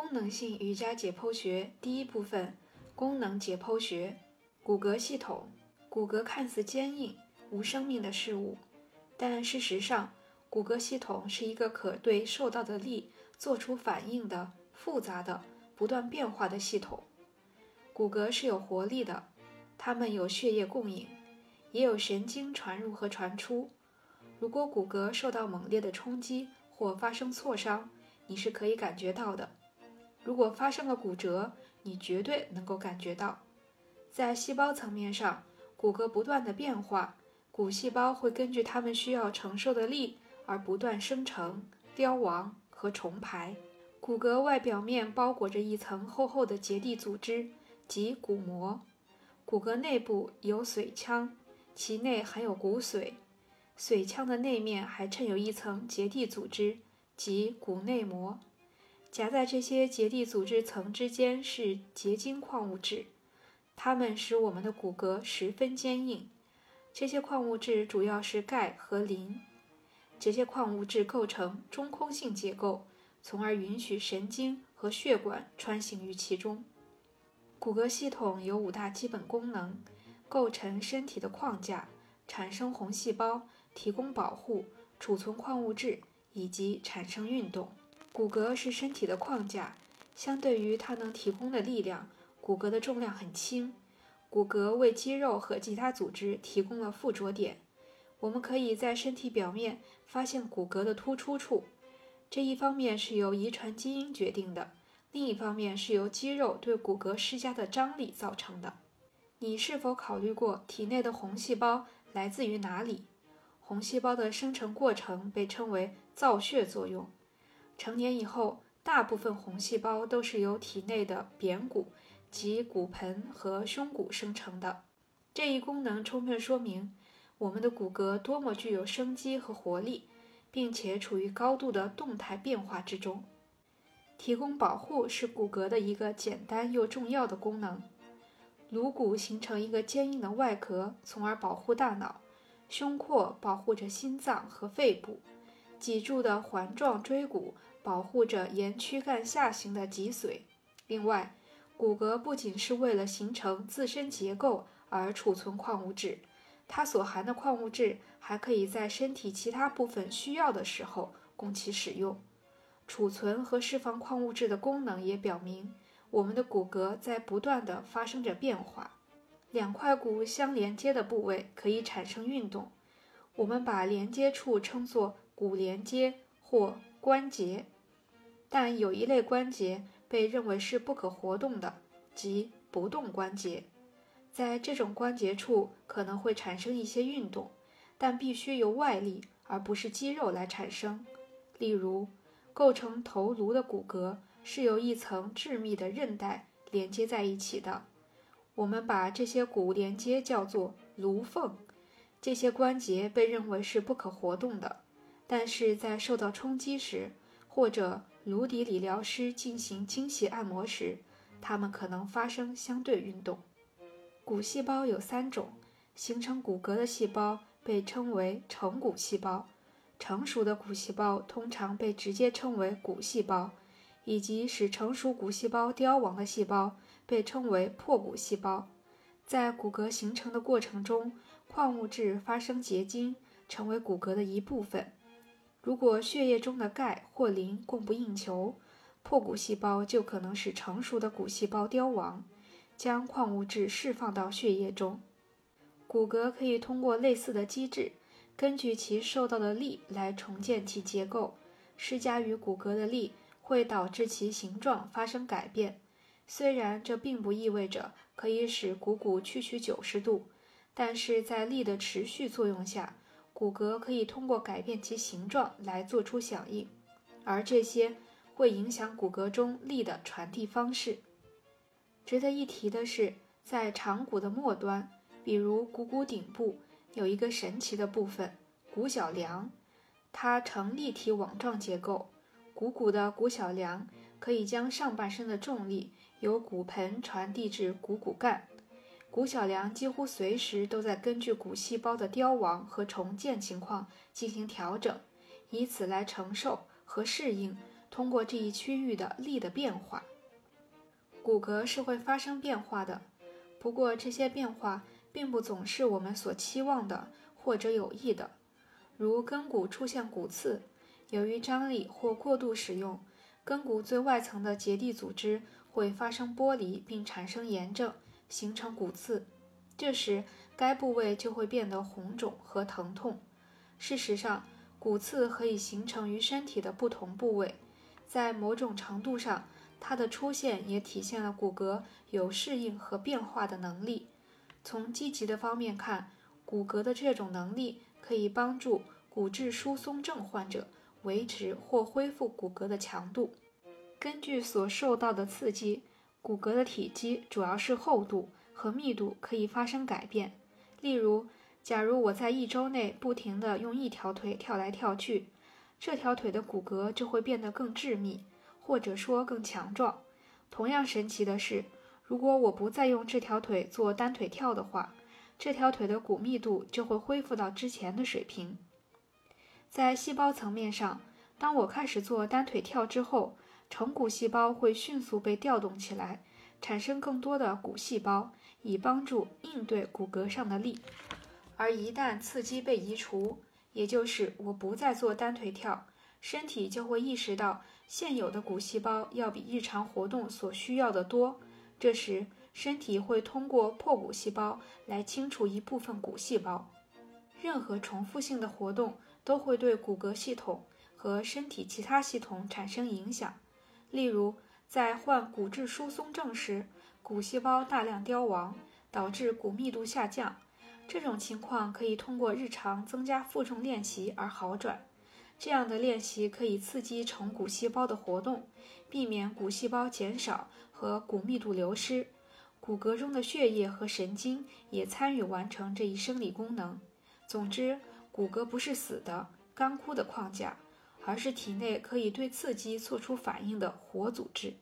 功能性瑜伽解剖学第一部分：功能解剖学。骨骼系统，骨骼看似坚硬、无生命的事物，但事实上，骨骼系统是一个可对受到的力做出反应的复杂的、不断变化的系统。骨骼是有活力的，它们有血液供应，也有神经传入和传出。如果骨骼受到猛烈的冲击或发生挫伤，你是可以感觉到的。如果发生了骨折，你绝对能够感觉到。在细胞层面上，骨骼不断的变化，骨细胞会根据它们需要承受的力而不断生成、凋亡和重排。骨骼外表面包裹着一层厚厚的结缔组织，即骨膜。骨骼内部有髓腔，其内含有骨髓。髓腔的内面还衬有一层结缔组织，即骨内膜。夹在这些结缔组织层之间是结晶矿物质，它们使我们的骨骼十分坚硬。这些矿物质主要是钙和磷。这些矿物质构成中空性结构，从而允许神经和血管穿行于其中。骨骼系统有五大基本功能：构成身体的框架，产生红细胞，提供保护，储存矿物质，以及产生运动。骨骼是身体的框架，相对于它能提供的力量，骨骼的重量很轻。骨骼为肌肉和其他组织提供了附着点。我们可以在身体表面发现骨骼的突出处，这一方面是由遗传基因决定的，另一方面是由肌肉对骨骼施加的张力造成的。你是否考虑过体内的红细胞来自于哪里？红细胞的生成过程被称为造血作用。成年以后，大部分红细胞都是由体内的扁骨及骨盆和胸骨生成的。这一功能充分说明我们的骨骼多么具有生机和活力，并且处于高度的动态变化之中。提供保护是骨骼的一个简单又重要的功能。颅骨形成一个坚硬的外壳，从而保护大脑；胸廓保护着心脏和肺部。脊柱的环状椎骨保护着沿躯干下行的脊髓。另外，骨骼不仅是为了形成自身结构而储存矿物质，它所含的矿物质还可以在身体其他部分需要的时候供其使用。储存和释放矿物质的功能也表明，我们的骨骼在不断地发生着变化。两块骨相连接的部位可以产生运动，我们把连接处称作。骨连接或关节，但有一类关节被认为是不可活动的，即不动关节。在这种关节处可能会产生一些运动，但必须由外力而不是肌肉来产生。例如，构成头颅的骨骼是由一层致密的韧带连接在一起的，我们把这些骨连接叫做颅缝。这些关节被认为是不可活动的。但是在受到冲击时，或者颅底理疗师进行精细按摩时，它们可能发生相对运动。骨细胞有三种，形成骨骼的细胞被称为成骨细胞，成熟的骨细胞通常被直接称为骨细胞，以及使成熟骨细胞凋亡的细胞被称为破骨细胞。在骨骼形成的过程中，矿物质发生结晶，成为骨骼的一部分。如果血液中的钙或磷供不应求，破骨细胞就可能使成熟的骨细胞凋亡，将矿物质释放到血液中。骨骼可以通过类似的机制，根据其受到的力来重建其结构。施加于骨骼的力会导致其形状发生改变，虽然这并不意味着可以使股骨屈曲九十度，但是在力的持续作用下。骨骼可以通过改变其形状来做出响应，而这些会影响骨骼中力的传递方式。值得一提的是，在长骨的末端，比如股骨顶部，有一个神奇的部分——骨小梁，它呈立体网状结构。股骨的骨小梁可以将上半身的重力由骨盆传递至股骨干。骨小梁几乎随时都在根据骨细胞的凋亡和重建情况进行调整，以此来承受和适应通过这一区域的力的变化。骨骼是会发生变化的，不过这些变化并不总是我们所期望的或者有益的。如根骨出现骨刺，由于张力或过度使用，根骨最外层的结缔组织会发生剥离并产生炎症，形成骨刺。这时，该部位就会变得红肿和疼痛。事实上，骨刺可以形成于身体的不同部位，在某种程度上，它的出现也体现了骨骼有适应和变化的能力。从积极的方面看，骨骼的这种能力可以帮助骨质疏松症患者维持或恢复骨骼的强度。根据所受到的刺激，骨骼的体积，主要是厚度。和密度可以发生改变。例如，假如我在一周内不停地用一条腿跳来跳去，这条腿的骨骼就会变得更致密，或者说更强壮。同样神奇的是，如果我不再用这条腿做单腿跳的话，这条腿的骨密度就会恢复到之前的水平。在细胞层面上，当我开始做单腿跳之后，成骨细胞会迅速被调动起来，产生更多的骨细胞。以帮助应对骨骼上的力，而一旦刺激被移除，也就是我不再做单腿跳，身体就会意识到现有的骨细胞要比日常活动所需要的多。这时，身体会通过破骨细胞来清除一部分骨细胞。任何重复性的活动都会对骨骼系统和身体其他系统产生影响。例如，在患骨质疏松症时。骨细胞大量凋亡，导致骨密度下降。这种情况可以通过日常增加负重练习而好转。这样的练习可以刺激成骨细胞的活动，避免骨细胞减少和骨密度流失。骨骼中的血液和神经也参与完成这一生理功能。总之，骨骼不是死的、干枯的框架，而是体内可以对刺激做出反应的活组织。